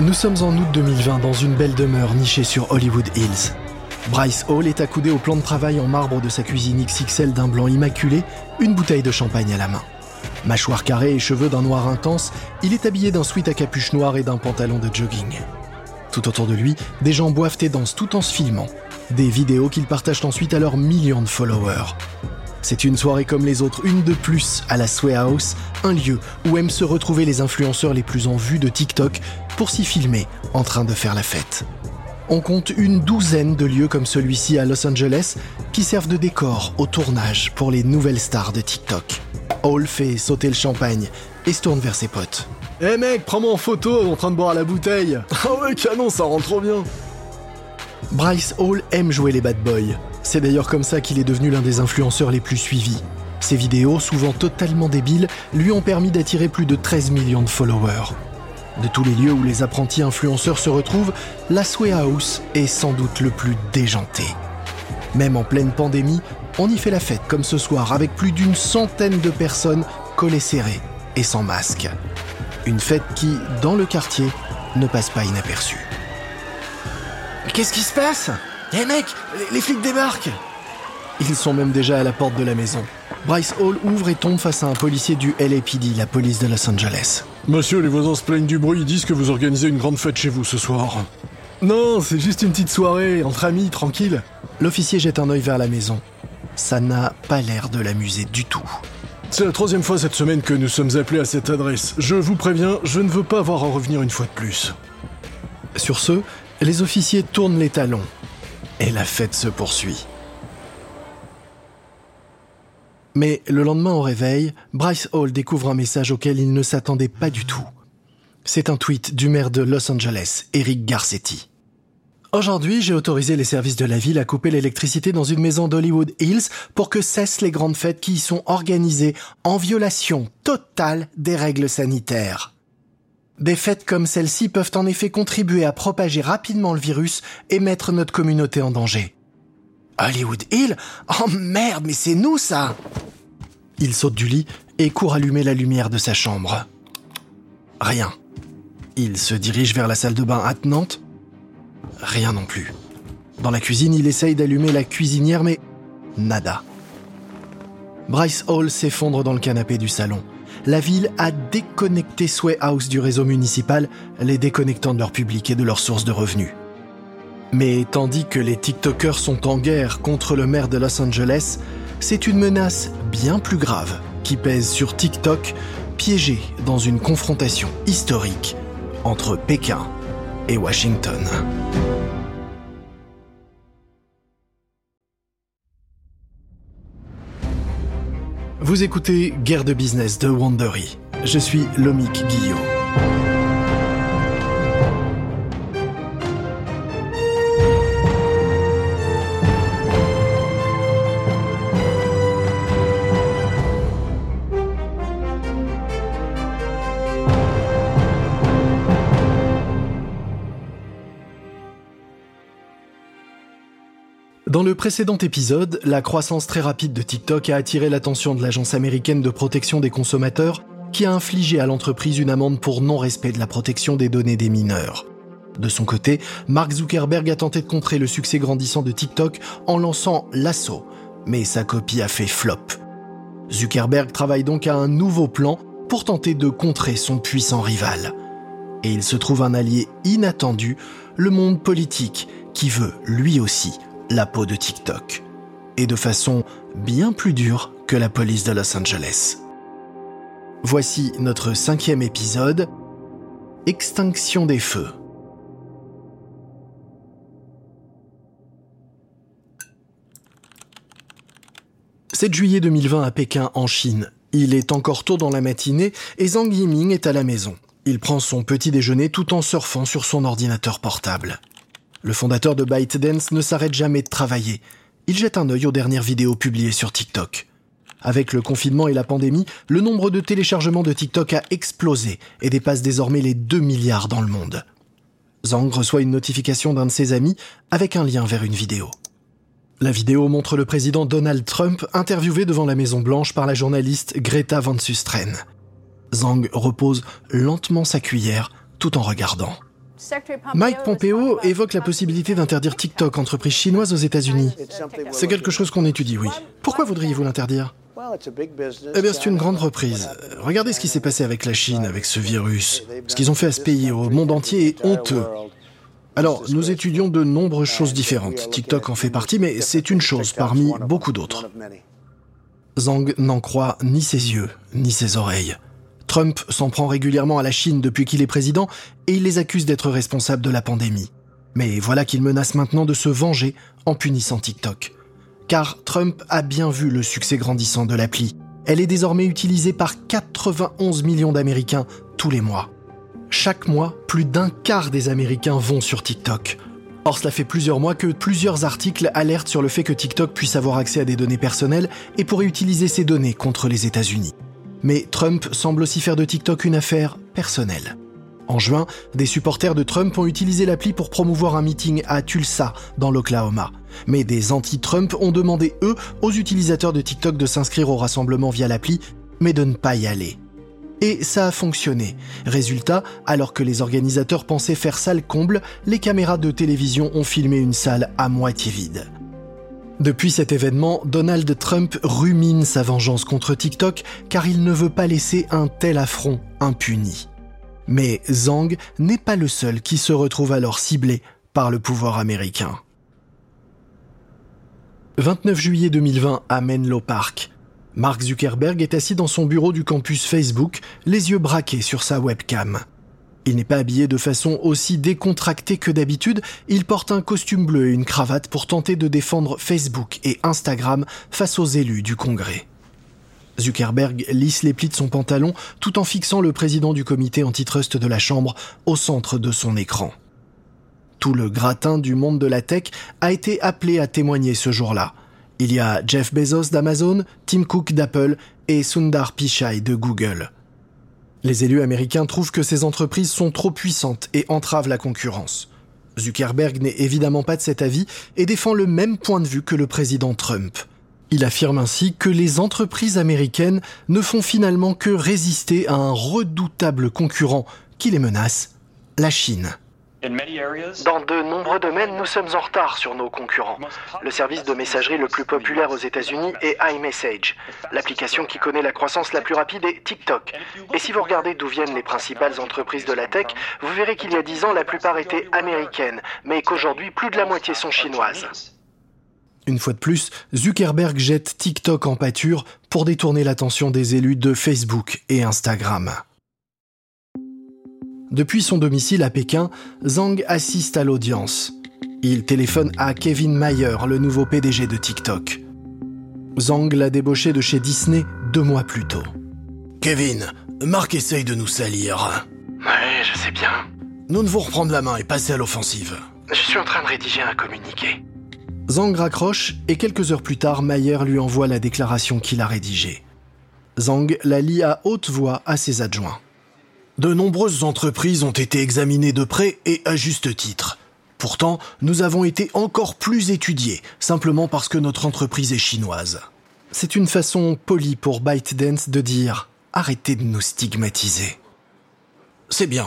Nous sommes en août 2020 dans une belle demeure nichée sur Hollywood Hills. Bryce Hall est accoudé au plan de travail en marbre de sa cuisine XXL d'un blanc immaculé, une bouteille de champagne à la main. Mâchoire carrée et cheveux d'un noir intense, il est habillé d'un sweat à capuche noire et d'un pantalon de jogging. Tout autour de lui, des gens boivent et dansent tout en se filmant. Des vidéos qu'ils partagent ensuite à leurs millions de followers. C'est une soirée comme les autres, une de plus à la Sway House, un lieu où aiment se retrouver les influenceurs les plus en vue de TikTok pour s'y filmer en train de faire la fête. On compte une douzaine de lieux comme celui-ci à Los Angeles qui servent de décor au tournage pour les nouvelles stars de TikTok. Hall fait sauter le champagne et se tourne vers ses potes. Eh mec, prends-moi en photo en train de boire à la bouteille. Ah ouais, canon, ça rend trop bien. Bryce Hall aime jouer les bad boys. C'est d'ailleurs comme ça qu'il est devenu l'un des influenceurs les plus suivis. Ses vidéos, souvent totalement débiles, lui ont permis d'attirer plus de 13 millions de followers. De tous les lieux où les apprentis influenceurs se retrouvent, la Sway House est sans doute le plus déjanté. Même en pleine pandémie, on y fait la fête comme ce soir avec plus d'une centaine de personnes collées serrées et sans masque. Une fête qui, dans le quartier, ne passe pas inaperçue. Qu'est-ce qui se passe? Eh mec, les, les flics débarquent Ils sont même déjà à la porte de la maison. Bryce Hall ouvre et tombe face à un policier du LAPD, la police de Los Angeles. Monsieur, les voisins se plaignent du bruit, ils disent que vous organisez une grande fête chez vous ce soir. Non, c'est juste une petite soirée, entre amis, tranquille. L'officier jette un œil vers la maison. Ça n'a pas l'air de l'amuser du tout. C'est la troisième fois cette semaine que nous sommes appelés à cette adresse. Je vous préviens, je ne veux pas avoir à revenir une fois de plus. Sur ce, les officiers tournent les talons. Et la fête se poursuit. Mais le lendemain au réveil, Bryce Hall découvre un message auquel il ne s'attendait pas du tout. C'est un tweet du maire de Los Angeles, Eric Garcetti. Aujourd'hui, j'ai autorisé les services de la ville à couper l'électricité dans une maison d'Hollywood Hills pour que cessent les grandes fêtes qui y sont organisées en violation totale des règles sanitaires. Des fêtes comme celle-ci peuvent en effet contribuer à propager rapidement le virus et mettre notre communauté en danger. Hollywood Hill? Oh merde, mais c'est nous ça Il saute du lit et court allumer la lumière de sa chambre. Rien. Il se dirige vers la salle de bain attenante. Rien non plus. Dans la cuisine, il essaye d'allumer la cuisinière, mais nada. Bryce Hall s'effondre dans le canapé du salon. La ville a déconnecté Sway House du réseau municipal, les déconnectant de leur public et de leurs sources de revenus. Mais tandis que les TikTokers sont en guerre contre le maire de Los Angeles, c'est une menace bien plus grave qui pèse sur TikTok, piégé dans une confrontation historique entre Pékin et Washington. Vous écoutez Guerre de business de Wandery. Je suis Lomik Guillot. Dans le précédent épisode, la croissance très rapide de TikTok a attiré l'attention de l'Agence américaine de protection des consommateurs qui a infligé à l'entreprise une amende pour non-respect de la protection des données des mineurs. De son côté, Mark Zuckerberg a tenté de contrer le succès grandissant de TikTok en lançant l'assaut, mais sa copie a fait flop. Zuckerberg travaille donc à un nouveau plan pour tenter de contrer son puissant rival. Et il se trouve un allié inattendu, le monde politique, qui veut, lui aussi, la peau de TikTok. Et de façon bien plus dure que la police de Los Angeles. Voici notre cinquième épisode, Extinction des feux. « 7 juillet 2020 à Pékin, en Chine. Il est encore tôt dans la matinée et Zhang Yiming est à la maison. Il prend son petit déjeuner tout en surfant sur son ordinateur portable. Le fondateur de ByteDance ne s'arrête jamais de travailler. Il jette un œil aux dernières vidéos publiées sur TikTok. Avec le confinement et la pandémie, le nombre de téléchargements de TikTok a explosé et dépasse désormais les 2 milliards dans le monde. Zhang reçoit une notification d'un de ses amis avec un lien vers une vidéo. La vidéo montre le président Donald Trump interviewé devant la Maison Blanche par la journaliste Greta Van Susteren. Zhang repose lentement sa cuillère tout en regardant. Mike Pompeo évoque la possibilité d'interdire TikTok, entreprise chinoise aux États-Unis. C'est quelque chose qu'on étudie, oui. Pourquoi voudriez-vous l'interdire? Eh bien, c'est une grande reprise. Regardez ce qui s'est passé avec la Chine, avec ce virus. Ce qu'ils ont fait à ce pays, au monde entier, est honteux. Alors, nous étudions de nombreuses choses différentes. TikTok en fait partie, mais c'est une chose parmi beaucoup d'autres. Zhang n'en croit ni ses yeux, ni ses oreilles. Trump s'en prend régulièrement à la Chine depuis qu'il est président et il les accuse d'être responsables de la pandémie. Mais voilà qu'il menace maintenant de se venger en punissant TikTok. Car Trump a bien vu le succès grandissant de l'appli. Elle est désormais utilisée par 91 millions d'Américains tous les mois. Chaque mois, plus d'un quart des Américains vont sur TikTok. Or, cela fait plusieurs mois que plusieurs articles alertent sur le fait que TikTok puisse avoir accès à des données personnelles et pourrait utiliser ces données contre les États-Unis. Mais Trump semble aussi faire de TikTok une affaire personnelle. En juin, des supporters de Trump ont utilisé l'appli pour promouvoir un meeting à Tulsa, dans l'Oklahoma. Mais des anti-Trump ont demandé, eux, aux utilisateurs de TikTok de s'inscrire au rassemblement via l'appli, mais de ne pas y aller. Et ça a fonctionné. Résultat, alors que les organisateurs pensaient faire salle comble, les caméras de télévision ont filmé une salle à moitié vide. Depuis cet événement, Donald Trump rumine sa vengeance contre TikTok car il ne veut pas laisser un tel affront impuni. Mais Zhang n'est pas le seul qui se retrouve alors ciblé par le pouvoir américain. 29 juillet 2020 à Menlo Park, Mark Zuckerberg est assis dans son bureau du campus Facebook, les yeux braqués sur sa webcam. Il n'est pas habillé de façon aussi décontractée que d'habitude, il porte un costume bleu et une cravate pour tenter de défendre Facebook et Instagram face aux élus du Congrès. Zuckerberg lisse les plis de son pantalon tout en fixant le président du comité antitrust de la Chambre au centre de son écran. Tout le gratin du monde de la tech a été appelé à témoigner ce jour-là. Il y a Jeff Bezos d'Amazon, Tim Cook d'Apple et Sundar Pichai de Google. Les élus américains trouvent que ces entreprises sont trop puissantes et entravent la concurrence. Zuckerberg n'est évidemment pas de cet avis et défend le même point de vue que le président Trump. Il affirme ainsi que les entreprises américaines ne font finalement que résister à un redoutable concurrent qui les menace, la Chine. Dans de nombreux domaines, nous sommes en retard sur nos concurrents. Le service de messagerie le plus populaire aux États-Unis est iMessage. L'application qui connaît la croissance la plus rapide est TikTok. Et si vous regardez d'où viennent les principales entreprises de la tech, vous verrez qu'il y a dix ans, la plupart étaient américaines, mais qu'aujourd'hui, plus de la moitié sont chinoises. Une fois de plus, Zuckerberg jette TikTok en pâture pour détourner l'attention des élus de Facebook et Instagram. Depuis son domicile à Pékin, Zhang assiste à l'audience. Il téléphone à Kevin Mayer, le nouveau PDG de TikTok. Zhang l'a débauché de chez Disney deux mois plus tôt. Kevin, Marc essaye de nous salir. Ouais, je sais bien. Nous devons reprendre la main et passer à l'offensive. Je suis en train de rédiger un communiqué. Zhang raccroche et quelques heures plus tard, Mayer lui envoie la déclaration qu'il a rédigée. Zhang la lit à haute voix à ses adjoints. De nombreuses entreprises ont été examinées de près et à juste titre. Pourtant, nous avons été encore plus étudiés, simplement parce que notre entreprise est chinoise. C'est une façon polie pour ByteDance de dire arrêtez de nous stigmatiser. C'est bien.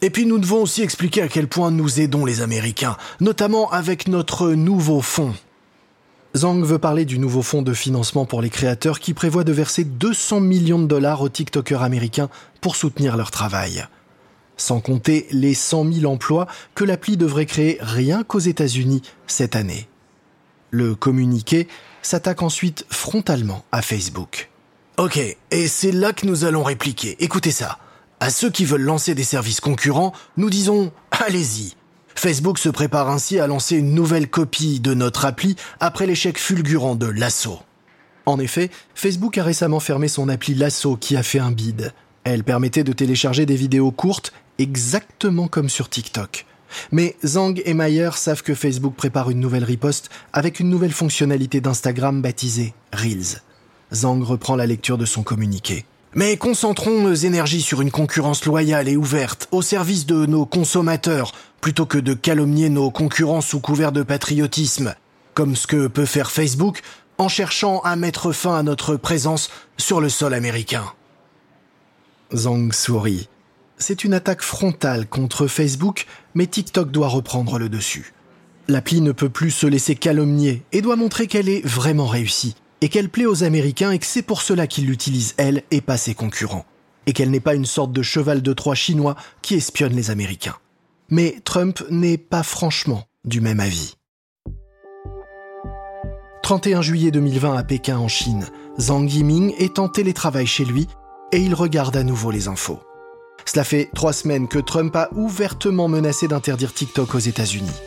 Et puis nous devons aussi expliquer à quel point nous aidons les Américains, notamment avec notre nouveau fonds. Zhang veut parler du nouveau fonds de financement pour les créateurs qui prévoit de verser 200 millions de dollars aux TikTokers américains pour soutenir leur travail. Sans compter les 100 000 emplois que l'appli devrait créer rien qu'aux États-Unis cette année. Le communiqué s'attaque ensuite frontalement à Facebook. Ok, et c'est là que nous allons répliquer. Écoutez ça. À ceux qui veulent lancer des services concurrents, nous disons allez-y, Facebook se prépare ainsi à lancer une nouvelle copie de notre appli après l'échec fulgurant de Lasso. En effet, Facebook a récemment fermé son appli Lasso qui a fait un bide. Elle permettait de télécharger des vidéos courtes exactement comme sur TikTok. Mais Zhang et Mayer savent que Facebook prépare une nouvelle riposte avec une nouvelle fonctionnalité d'Instagram baptisée Reels. Zhang reprend la lecture de son communiqué. Mais concentrons nos énergies sur une concurrence loyale et ouverte au service de nos consommateurs, plutôt que de calomnier nos concurrents sous couvert de patriotisme, comme ce que peut faire Facebook en cherchant à mettre fin à notre présence sur le sol américain. Zhang sourit. c'est une attaque frontale contre Facebook, mais TikTok doit reprendre le dessus. L'appli ne peut plus se laisser calomnier et doit montrer qu'elle est vraiment réussie, et qu'elle plaît aux Américains et que c'est pour cela qu'ils l'utilisent elle et pas ses concurrents, et qu'elle n'est pas une sorte de cheval de Troie chinois qui espionne les Américains. Mais Trump n'est pas franchement du même avis. 31 juillet 2020 à Pékin en Chine, Zhang Yiming est en télétravail chez lui et il regarde à nouveau les infos. Cela fait trois semaines que Trump a ouvertement menacé d'interdire TikTok aux États-Unis.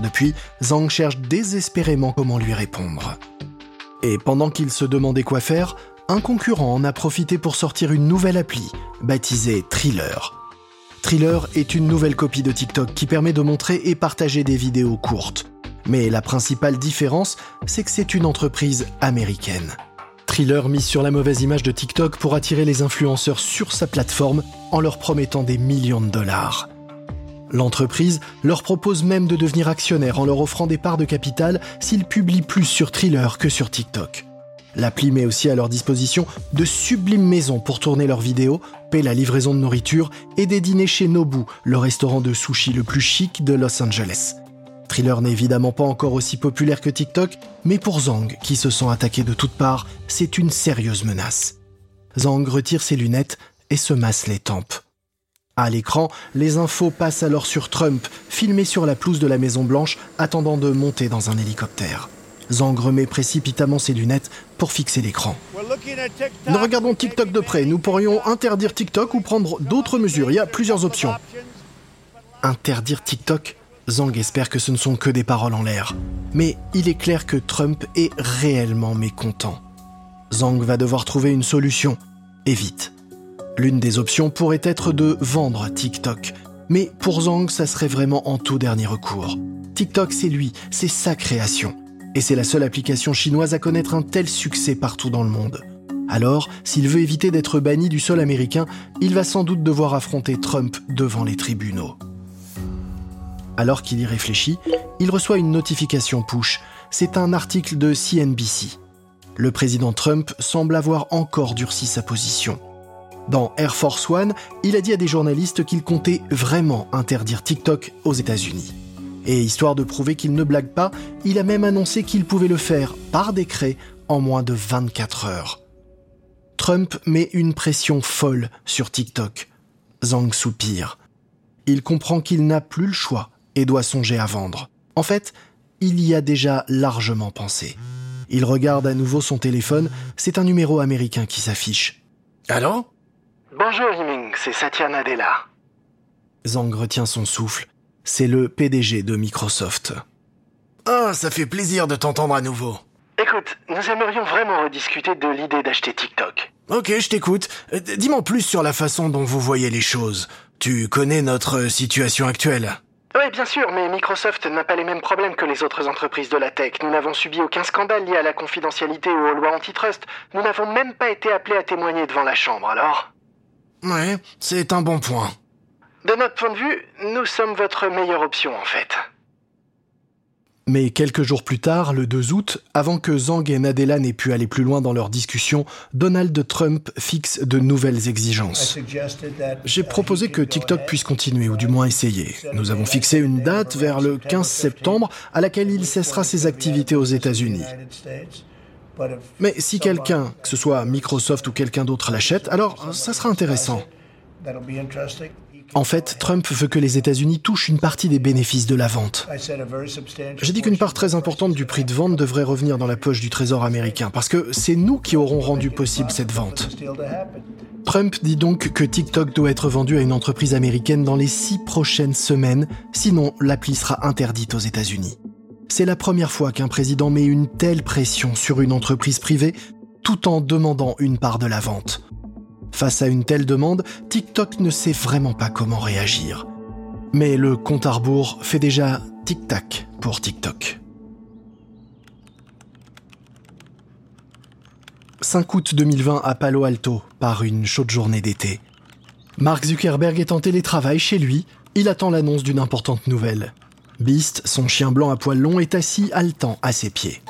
Depuis, Zhang cherche désespérément comment lui répondre. Et pendant qu'il se demandait quoi faire, un concurrent en a profité pour sortir une nouvelle appli, baptisée Thriller. Thriller est une nouvelle copie de TikTok qui permet de montrer et partager des vidéos courtes. Mais la principale différence, c'est que c'est une entreprise américaine. Thriller mise sur la mauvaise image de TikTok pour attirer les influenceurs sur sa plateforme en leur promettant des millions de dollars. L'entreprise leur propose même de devenir actionnaire en leur offrant des parts de capital s'ils publient plus sur Thriller que sur TikTok. L'appli met aussi à leur disposition de sublimes maisons pour tourner leurs vidéos, paie la livraison de nourriture et des dîners chez Nobu, le restaurant de sushi le plus chic de Los Angeles. Thriller n'est évidemment pas encore aussi populaire que TikTok, mais pour Zhang, qui se sent attaqué de toutes parts, c'est une sérieuse menace. Zhang retire ses lunettes et se masse les tempes. À l'écran, les infos passent alors sur Trump, filmé sur la pelouse de la Maison Blanche, attendant de monter dans un hélicoptère. Zhang remet précipitamment ses lunettes pour fixer l'écran. Nous regardons TikTok de près. Nous pourrions interdire TikTok ou prendre d'autres mesures. Il y a plusieurs options. Interdire TikTok Zhang espère que ce ne sont que des paroles en l'air. Mais il est clair que Trump est réellement mécontent. Zhang va devoir trouver une solution. Et vite. L'une des options pourrait être de vendre TikTok. Mais pour Zhang, ça serait vraiment en tout dernier recours. TikTok, c'est lui, c'est sa création. Et c'est la seule application chinoise à connaître un tel succès partout dans le monde. Alors, s'il veut éviter d'être banni du sol américain, il va sans doute devoir affronter Trump devant les tribunaux. Alors qu'il y réfléchit, il reçoit une notification push. C'est un article de CNBC. Le président Trump semble avoir encore durci sa position. Dans Air Force One, il a dit à des journalistes qu'il comptait vraiment interdire TikTok aux États-Unis. Et histoire de prouver qu'il ne blague pas, il a même annoncé qu'il pouvait le faire par décret en moins de 24 heures. Trump met une pression folle sur TikTok. Zhang soupire. Il comprend qu'il n'a plus le choix et doit songer à vendre. En fait, il y a déjà largement pensé. Il regarde à nouveau son téléphone, c'est un numéro américain qui s'affiche. Allô? Bonjour Yiming, c'est Satya Nadella. Zhang retient son souffle. C'est le PDG de Microsoft. Ah, ça fait plaisir de t'entendre à nouveau. Écoute, nous aimerions vraiment rediscuter de l'idée d'acheter TikTok. Ok, je t'écoute. Euh, dis-moi plus sur la façon dont vous voyez les choses. Tu connais notre situation actuelle? Oui, bien sûr, mais Microsoft n'a pas les mêmes problèmes que les autres entreprises de la tech. Nous n'avons subi aucun scandale lié à la confidentialité ou aux lois antitrust. Nous n'avons même pas été appelés à témoigner devant la Chambre, alors? Ouais, c'est un bon point. De notre point de vue, nous sommes votre meilleure option, en fait. Mais quelques jours plus tard, le 2 août, avant que Zhang et Nadella n'aient pu aller plus loin dans leur discussion, Donald Trump fixe de nouvelles exigences. J'ai proposé que TikTok puisse continuer, ou du moins essayer. Nous avons fixé une date vers le 15 septembre à laquelle il cessera ses activités aux États-Unis. Mais si quelqu'un, que ce soit Microsoft ou quelqu'un d'autre l'achète, alors ça sera intéressant. En fait, Trump veut que les États-Unis touchent une partie des bénéfices de la vente. J'ai dit qu'une part très importante du prix de vente devrait revenir dans la poche du Trésor américain, parce que c'est nous qui aurons rendu possible cette vente. Trump dit donc que TikTok doit être vendu à une entreprise américaine dans les six prochaines semaines, sinon l'appli sera interdite aux États-Unis. C'est la première fois qu'un président met une telle pression sur une entreprise privée tout en demandant une part de la vente. Face à une telle demande, TikTok ne sait vraiment pas comment réagir. Mais le compte à rebours fait déjà tic-tac pour TikTok. 5 août 2020 à Palo Alto, par une chaude journée d'été. Mark Zuckerberg est en télétravail chez lui, il attend l'annonce d'une importante nouvelle. Beast, son chien blanc à poils longs, est assis haletant à ses pieds.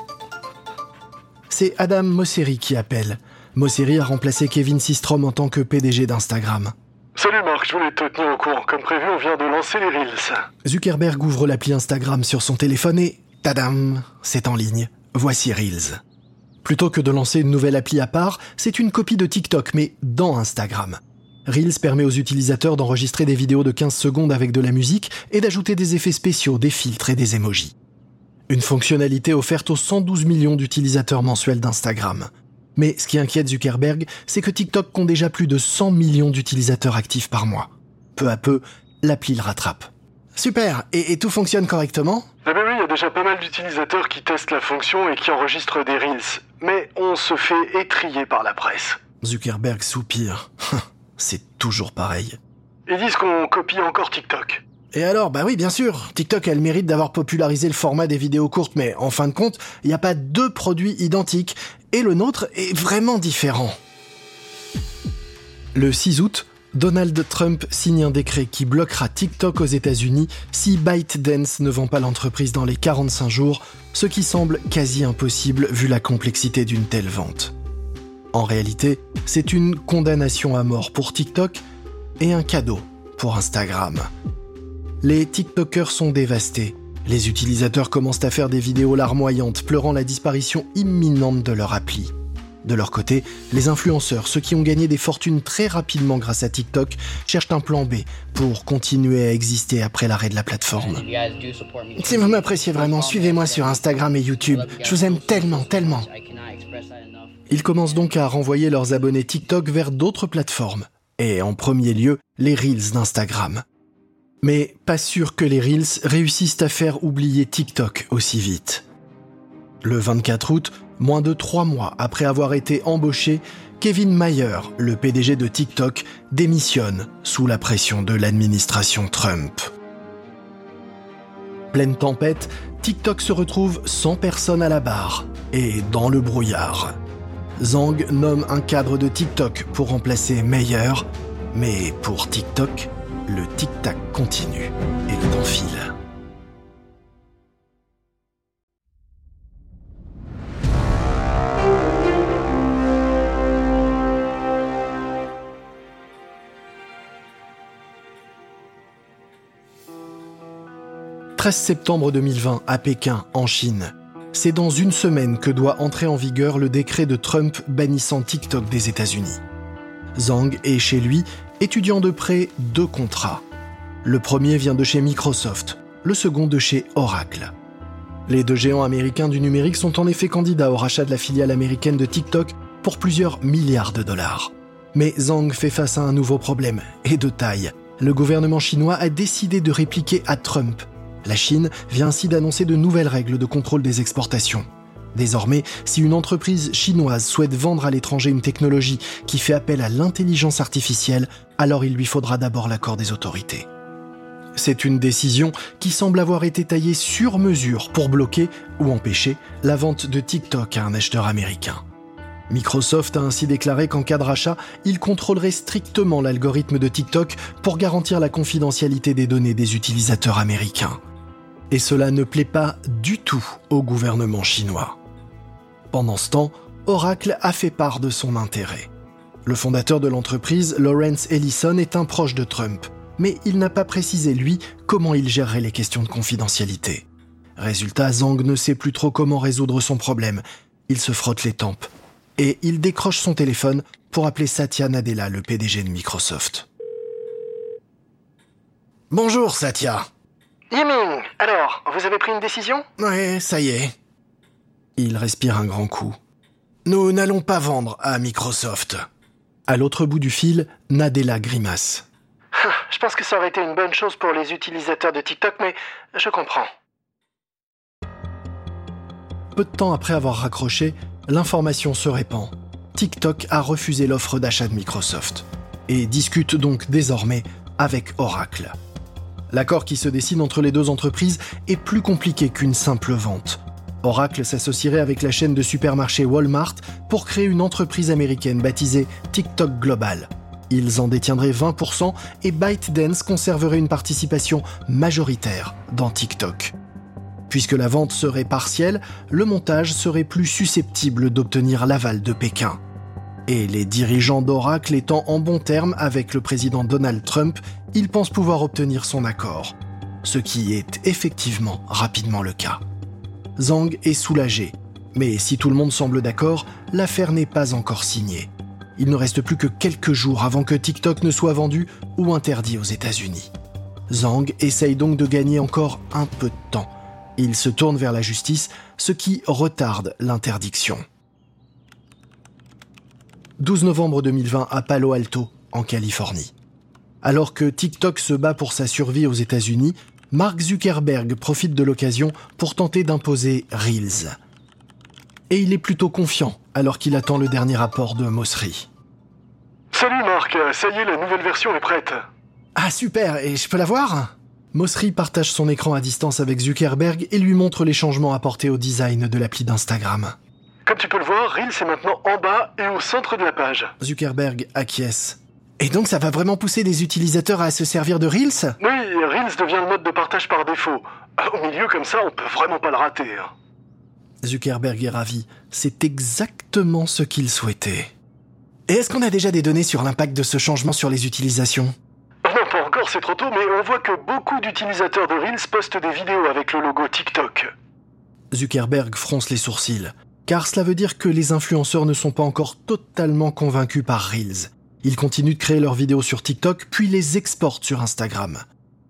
C'est Adam Mosseri qui appelle. Mosseri a remplacé Kevin Systrom en tant que PDG d'Instagram. Salut Marc, je voulais te tenir au courant. Comme prévu, on vient de lancer les Reels. Zuckerberg ouvre l'appli Instagram sur son téléphone et tadam, c'est en ligne. Voici Reels. Plutôt que de lancer une nouvelle appli à part, c'est une copie de TikTok, mais dans Instagram. Reels permet aux utilisateurs d'enregistrer des vidéos de 15 secondes avec de la musique et d'ajouter des effets spéciaux, des filtres et des emojis. Une fonctionnalité offerte aux 112 millions d'utilisateurs mensuels d'Instagram. Mais ce qui inquiète Zuckerberg, c'est que TikTok compte déjà plus de 100 millions d'utilisateurs actifs par mois. Peu à peu, l'appli le rattrape. Super, et, tout fonctionne correctement? Eh ben oui, il y a déjà pas mal d'utilisateurs qui testent la fonction et qui enregistrent des Reels. Mais on se fait étrier par la presse. Zuckerberg soupire. c'est toujours pareil. Ils disent qu'on copie encore TikTok. Et alors, bah oui, bien sûr, TikTok a le mérite d'avoir popularisé le format des vidéos courtes, mais en fin de compte, il n'y a pas deux produits identiques, et le nôtre est vraiment différent. Le 6 août, Donald Trump signe un décret qui bloquera TikTok aux États-Unis si ByteDance ne vend pas l'entreprise dans les 45 jours, ce qui semble quasi impossible vu la complexité d'une telle vente. En réalité, c'est une condamnation à mort pour TikTok et un cadeau pour Instagram. Les TikTokers sont dévastés. Les utilisateurs commencent à faire des vidéos larmoyantes, pleurant la disparition imminente de leur appli. De leur côté, les influenceurs, ceux qui ont gagné des fortunes très rapidement grâce à TikTok, cherchent un plan B pour continuer à exister après l'arrêt de la plateforme. Si vous m'appréciez vraiment, suivez-moi sur Instagram et YouTube. Je vous aime tellement, tellement. Ils commencent donc à renvoyer leurs abonnés TikTok vers d'autres plateformes, et en premier lieu les Reels d'Instagram. Mais pas sûr que les Reels réussissent à faire oublier TikTok aussi vite. Le 24 août, moins de trois mois après avoir été embauché, Kevin Mayer, le PDG de TikTok, démissionne sous la pression de l'administration Trump. Pleine tempête, TikTok se retrouve sans personne à la barre et dans le brouillard. Zhang nomme un cadre de TikTok pour remplacer Meyer, mais pour TikTok, le tic-tac continue et le temps file. « 13 septembre 2020 à Pékin, en Chine. C'est dans une semaine que doit entrer en vigueur le décret de Trump bannissant TikTok des États-Unis. Zhang est chez lui, étudiant de près deux contrats. Le premier vient de chez Microsoft, le second de chez Oracle. Les deux géants américains du numérique sont en effet candidats au rachat de la filiale américaine de TikTok pour plusieurs milliards de dollars. Mais Zhang fait face à un nouveau problème, et de taille. Le gouvernement chinois a décidé de répliquer à Trump la Chine vient ainsi d'annoncer de nouvelles règles de contrôle des exportations. Désormais, si une entreprise chinoise souhaite vendre à l'étranger une technologie qui fait appel à l'intelligence artificielle, alors il lui faudra d'abord l'accord des autorités. C'est une décision qui semble avoir été taillée sur mesure pour bloquer ou empêcher la vente de TikTok à un acheteur américain. Microsoft a ainsi déclaré qu'en cas de rachat, il contrôlerait strictement l'algorithme de TikTok pour garantir la confidentialité des données des utilisateurs américains. Et cela ne plaît pas du tout au gouvernement chinois. Pendant ce temps, Oracle a fait part de son intérêt. Le fondateur de l'entreprise, Lawrence Ellison, est un proche de Trump, mais il n'a pas précisé, lui, comment il gérerait les questions de confidentialité. Résultat, Zhang ne sait plus trop comment résoudre son problème. Il se frotte les tempes. Et il décroche son téléphone pour appeler Satya Nadella, le PDG de Microsoft. Bonjour Satya. Yiming, alors, vous avez pris une décision? Ouais, ça y est. Il respire un grand coup. Nous n'allons pas vendre à Microsoft. À l'autre bout du fil, Nadella grimace. Je pense que ça aurait été une bonne chose pour les utilisateurs de TikTok, mais je comprends. Peu de temps après avoir raccroché, l'information se répand. TikTok a refusé l'offre d'achat de Microsoft et discute donc désormais avec Oracle. L'accord qui se dessine entre les deux entreprises est plus compliqué qu'une simple vente. Oracle s'associerait avec la chaîne de supermarchés Walmart pour créer une entreprise américaine baptisée TikTok Global. Ils en détiendraient 20% et ByteDance conserverait une participation majoritaire dans TikTok. Puisque la vente serait partielle, le montage serait plus susceptible d'obtenir l'aval de Pékin. Et les dirigeants d'Oracle étant en bon terme avec le président Donald Trump, ils pensent pouvoir obtenir son accord. Ce qui est effectivement rapidement le cas. Zhang est soulagé, mais si tout le monde semble d'accord, l'affaire n'est pas encore signée. Il ne reste plus que quelques jours avant que TikTok ne soit vendu ou interdit aux États-Unis. Zhang essaye donc de gagner encore un peu de temps. Il se tourne vers la justice, ce qui retarde l'interdiction. 12 novembre 2020 à Palo Alto, en Californie. Alors que TikTok se bat pour sa survie aux États-Unis, Mark Zuckerberg profite de l'occasion pour tenter d'imposer Reels. Et il est plutôt confiant alors qu'il attend le dernier rapport de Mosseri. Salut Marc, ça y est, la nouvelle version est prête. Ah super, et je peux la voir? Mosseri partage son écran à distance avec Zuckerberg et lui montre les changements apportés au design de l'appli d'Instagram. Comme tu peux le voir, Reels est maintenant en bas et au centre de la page. Zuckerberg acquiesce. Et donc ça va vraiment pousser des utilisateurs à se servir de Reels? Oui, Reels devient le mode de partage par défaut. Au milieu comme ça, on peut vraiment pas le rater. Hein. Zuckerberg est ravi. C'est exactement ce qu'il souhaitait. Et est-ce qu'on a déjà des données sur l'impact de ce changement sur les utilisations? Non, pas encore, c'est trop tôt, mais on voit que beaucoup d'utilisateurs de Reels postent des vidéos avec le logo TikTok. Zuckerberg fronce les sourcils, car cela veut dire que les influenceurs ne sont pas encore totalement convaincus par Reels. Ils continuent de créer leurs vidéos sur TikTok, puis les exportent sur Instagram.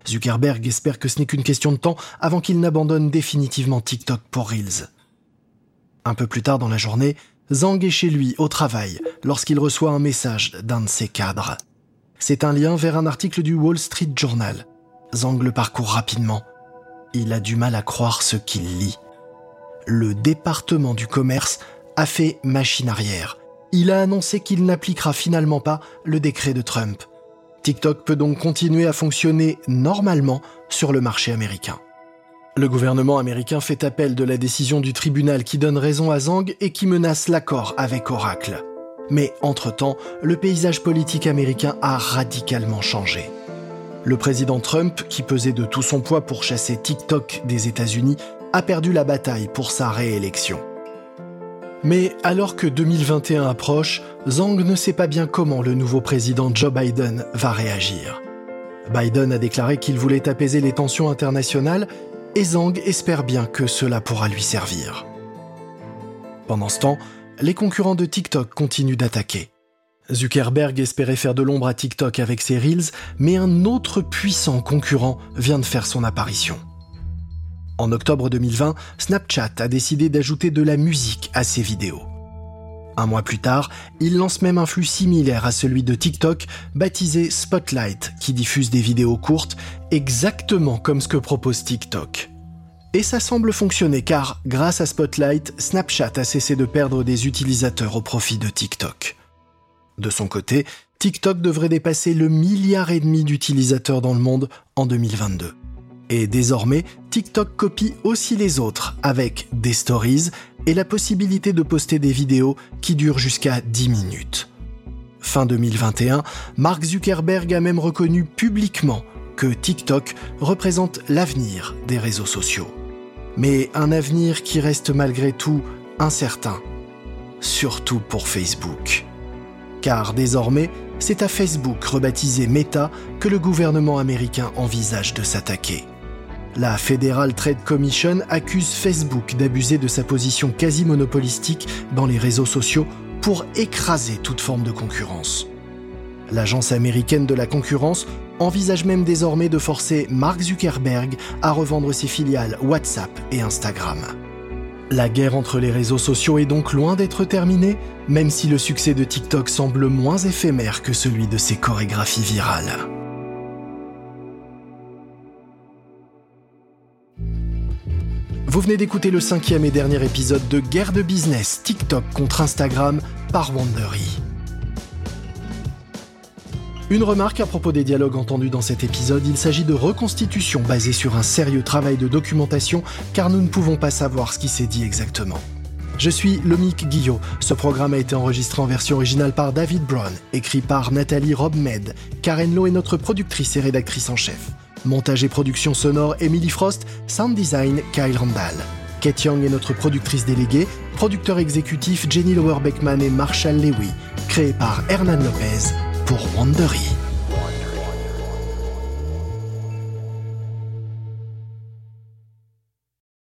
Zuckerberg espère que ce n'est qu'une question de temps avant qu'il n'abandonne définitivement TikTok pour Reels. Un peu plus tard dans la journée, Zhang est chez lui au travail lorsqu'il reçoit un message d'un de ses cadres. C'est un lien vers un article du Wall Street Journal. Zhang le parcourt rapidement. Il a du mal à croire ce qu'il lit. Le département du commerce a fait machine arrière. Il a annoncé qu'il n'appliquera finalement pas le décret de Trump. TikTok peut donc continuer à fonctionner normalement sur le marché américain. Le gouvernement américain fait appel de la décision du tribunal qui donne raison à Zhang et qui menace l'accord avec Oracle. Mais entre-temps, le paysage politique américain a radicalement changé. Le président Trump, qui pesait de tout son poids pour chasser TikTok des États-Unis, a perdu la bataille pour sa réélection. Mais alors que 2021 approche, Zhang ne sait pas bien comment le nouveau président Joe Biden va réagir. Biden a déclaré qu'il voulait apaiser les tensions internationales et Zhang espère bien que cela pourra lui servir. Pendant ce temps, les concurrents de TikTok continuent d'attaquer. Zuckerberg espérait faire de l'ombre à TikTok avec ses Reels, mais un autre puissant concurrent vient de faire son apparition. En octobre 2020, Snapchat a décidé d'ajouter de la musique à ses vidéos. Un mois plus tard, il lance même un flux similaire à celui de TikTok, baptisé Spotlight, qui diffuse des vidéos courtes, exactement comme ce que propose TikTok. Et ça semble fonctionner car, grâce à Spotlight, Snapchat a cessé de perdre des utilisateurs au profit de TikTok. De son côté, TikTok devrait dépasser le milliard et demi d'utilisateurs dans le monde en 2022. Et désormais, TikTok copie aussi les autres avec des stories et la possibilité de poster des vidéos qui durent jusqu'à 10 minutes. Fin 2021, Mark Zuckerberg a même reconnu publiquement que TikTok représente l'avenir des réseaux sociaux. Mais un avenir qui reste malgré tout incertain, surtout pour Facebook. Car désormais, c'est à Facebook, rebaptisé Meta, que le gouvernement américain envisage de s'attaquer. La Federal Trade Commission accuse Facebook d'abuser de sa position quasi monopolistique dans les réseaux sociaux pour écraser toute forme de concurrence. L'agence américaine de la concurrence envisage même désormais de forcer Mark Zuckerberg à revendre ses filiales WhatsApp et Instagram. La guerre entre les réseaux sociaux est donc loin d'être terminée, même si le succès de TikTok semble moins éphémère que celui de ses chorégraphies virales. Vous venez d'écouter le cinquième et dernier épisode de Guerre de business TikTok contre Instagram par Wandery. Une remarque à propos des dialogues entendus dans cet épisode, il s'agit de reconstitution basée sur un sérieux travail de documentation car nous ne pouvons pas savoir ce qui s'est dit exactement. Je suis Lomique Guillot. Ce programme a été enregistré en version originale par David Brown, écrit par Nathalie Robmed. Karen Lowe est notre productrice et rédactrice en chef. Montage et production sonore Emily Frost, sound design Kyle Randall. Kate Young est notre productrice déléguée, producteur exécutif Jenny Lower Beckman et Marshall Lewy. créé par Hernan Lopez pour Wandery.